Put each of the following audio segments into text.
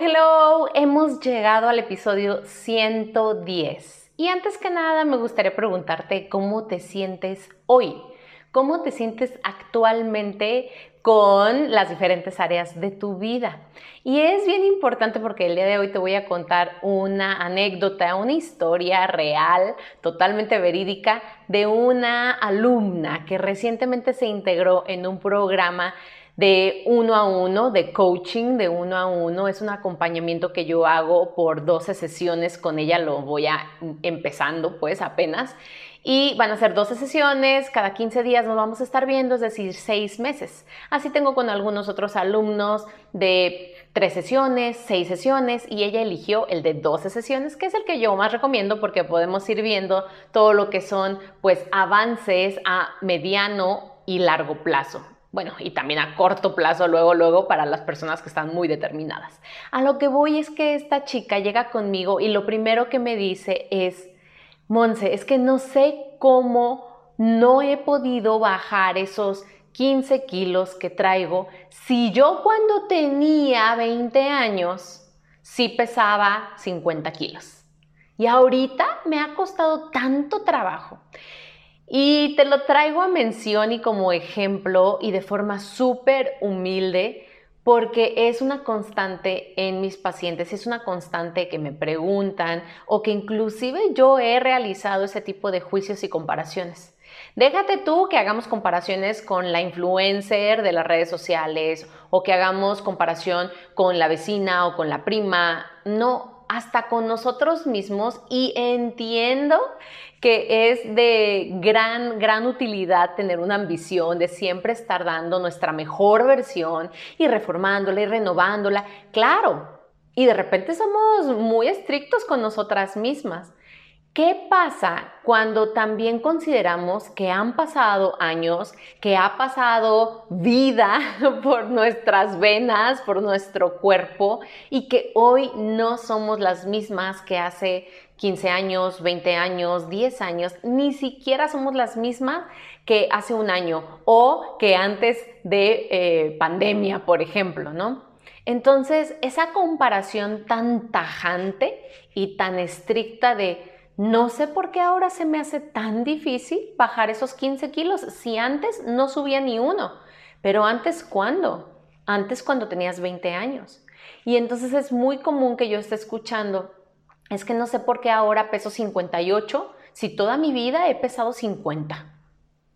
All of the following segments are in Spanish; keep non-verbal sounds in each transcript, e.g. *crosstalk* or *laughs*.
Hello, hemos llegado al episodio 110. Y antes que nada me gustaría preguntarte cómo te sientes hoy, cómo te sientes actualmente con las diferentes áreas de tu vida. Y es bien importante porque el día de hoy te voy a contar una anécdota, una historia real, totalmente verídica, de una alumna que recientemente se integró en un programa de uno a uno, de coaching de uno a uno. Es un acompañamiento que yo hago por 12 sesiones con ella, lo voy a empezando pues apenas. Y van a ser 12 sesiones, cada 15 días nos vamos a estar viendo, es decir, 6 meses. Así tengo con algunos otros alumnos de 3 sesiones, 6 sesiones y ella eligió el de 12 sesiones, que es el que yo más recomiendo porque podemos ir viendo todo lo que son pues avances a mediano y largo plazo. Bueno, y también a corto plazo, luego, luego, para las personas que están muy determinadas. A lo que voy es que esta chica llega conmigo y lo primero que me dice es, Monse, es que no sé cómo no he podido bajar esos 15 kilos que traigo si yo cuando tenía 20 años sí pesaba 50 kilos. Y ahorita me ha costado tanto trabajo. Y te lo traigo a mención y como ejemplo y de forma súper humilde porque es una constante en mis pacientes, es una constante que me preguntan o que inclusive yo he realizado ese tipo de juicios y comparaciones. Déjate tú que hagamos comparaciones con la influencer de las redes sociales o que hagamos comparación con la vecina o con la prima. No, hasta con nosotros mismos y entiendo que es de gran, gran utilidad tener una ambición de siempre estar dando nuestra mejor versión y reformándola y renovándola. Claro, y de repente somos muy estrictos con nosotras mismas. ¿Qué pasa cuando también consideramos que han pasado años, que ha pasado vida *laughs* por nuestras venas, por nuestro cuerpo y que hoy no somos las mismas que hace 15 años, 20 años, 10 años, ni siquiera somos las mismas que hace un año o que antes de eh, pandemia, por ejemplo, ¿no? Entonces, esa comparación tan tajante y tan estricta de no sé por qué ahora se me hace tan difícil bajar esos 15 kilos si antes no subía ni uno. Pero antes, ¿cuándo? Antes cuando tenías 20 años. Y entonces es muy común que yo esté escuchando, es que no sé por qué ahora peso 58 si toda mi vida he pesado 50.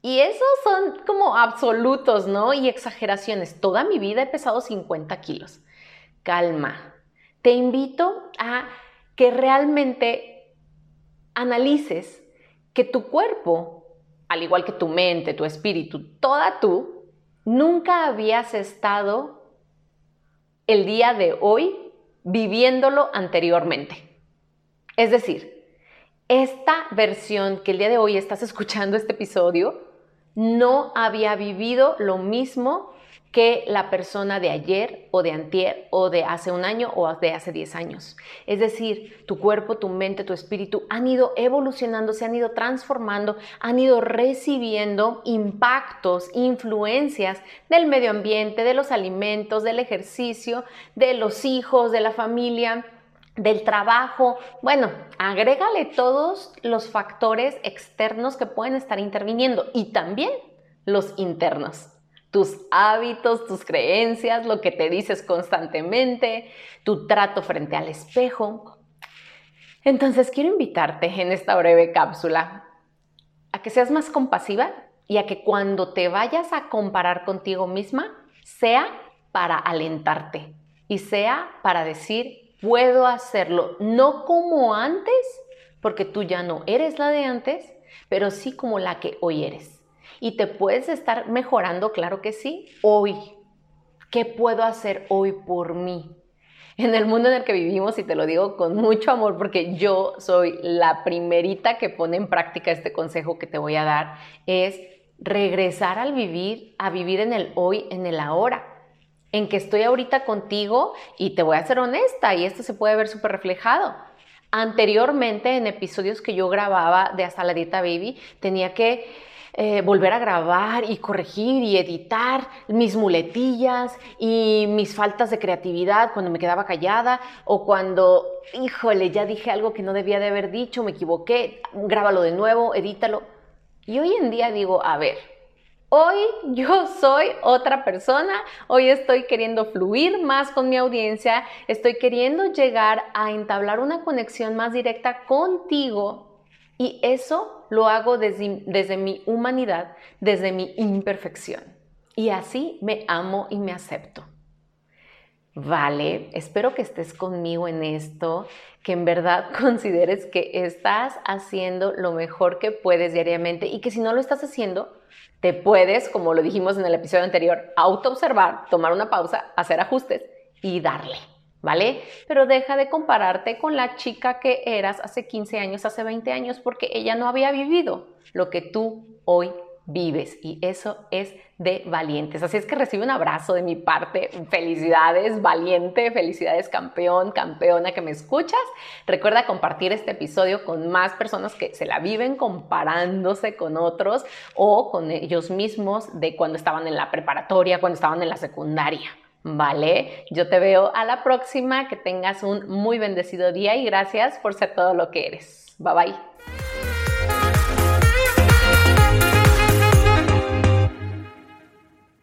Y esos son como absolutos, ¿no? Y exageraciones. Toda mi vida he pesado 50 kilos. Calma. Te invito a que realmente analices que tu cuerpo, al igual que tu mente, tu espíritu, toda tú, nunca habías estado el día de hoy viviéndolo anteriormente. Es decir, esta versión que el día de hoy estás escuchando este episodio no había vivido lo mismo que la persona de ayer o de antier o de hace un año o de hace 10 años. Es decir, tu cuerpo, tu mente, tu espíritu han ido evolucionando, se han ido transformando, han ido recibiendo impactos, influencias del medio ambiente, de los alimentos, del ejercicio, de los hijos, de la familia del trabajo, bueno, agrégale todos los factores externos que pueden estar interviniendo y también los internos tus hábitos, tus creencias, lo que te dices constantemente, tu trato frente al espejo. Entonces quiero invitarte en esta breve cápsula a que seas más compasiva y a que cuando te vayas a comparar contigo misma sea para alentarte y sea para decir, puedo hacerlo, no como antes, porque tú ya no eres la de antes, pero sí como la que hoy eres y te puedes estar mejorando, claro que sí, hoy. ¿Qué puedo hacer hoy por mí? en el mundo en el que vivimos y te lo digo con mucho amor porque yo soy la primerita que pone en práctica este consejo que te voy a dar, es regresar al vivir, a vivir en el hoy, en el ahora, en que estoy ahorita contigo y te voy a ser honesta y esto se puede ver súper reflejado. Anteriormente, en episodios que yo grababa de Hasta la Dieta Baby, tenía que eh, volver a grabar y corregir y editar mis muletillas y mis faltas de creatividad cuando me quedaba callada o cuando, híjole, ya dije algo que no debía de haber dicho, me equivoqué, grábalo de nuevo, edítalo. Y hoy en día digo, a ver, Hoy yo soy otra persona, hoy estoy queriendo fluir más con mi audiencia, estoy queriendo llegar a entablar una conexión más directa contigo y eso lo hago desde, desde mi humanidad, desde mi imperfección. Y así me amo y me acepto. Vale, espero que estés conmigo en esto, que en verdad *laughs* consideres que estás haciendo lo mejor que puedes diariamente y que si no lo estás haciendo, te puedes, como lo dijimos en el episodio anterior, autoobservar, tomar una pausa, hacer ajustes y darle, ¿vale? Pero deja de compararte con la chica que eras hace 15 años, hace 20 años, porque ella no había vivido lo que tú hoy vives y eso es de valientes. Así es que recibe un abrazo de mi parte. Felicidades, valiente, felicidades, campeón, campeona que me escuchas. Recuerda compartir este episodio con más personas que se la viven comparándose con otros o con ellos mismos de cuando estaban en la preparatoria, cuando estaban en la secundaria. ¿Vale? Yo te veo a la próxima, que tengas un muy bendecido día y gracias por ser todo lo que eres. Bye bye.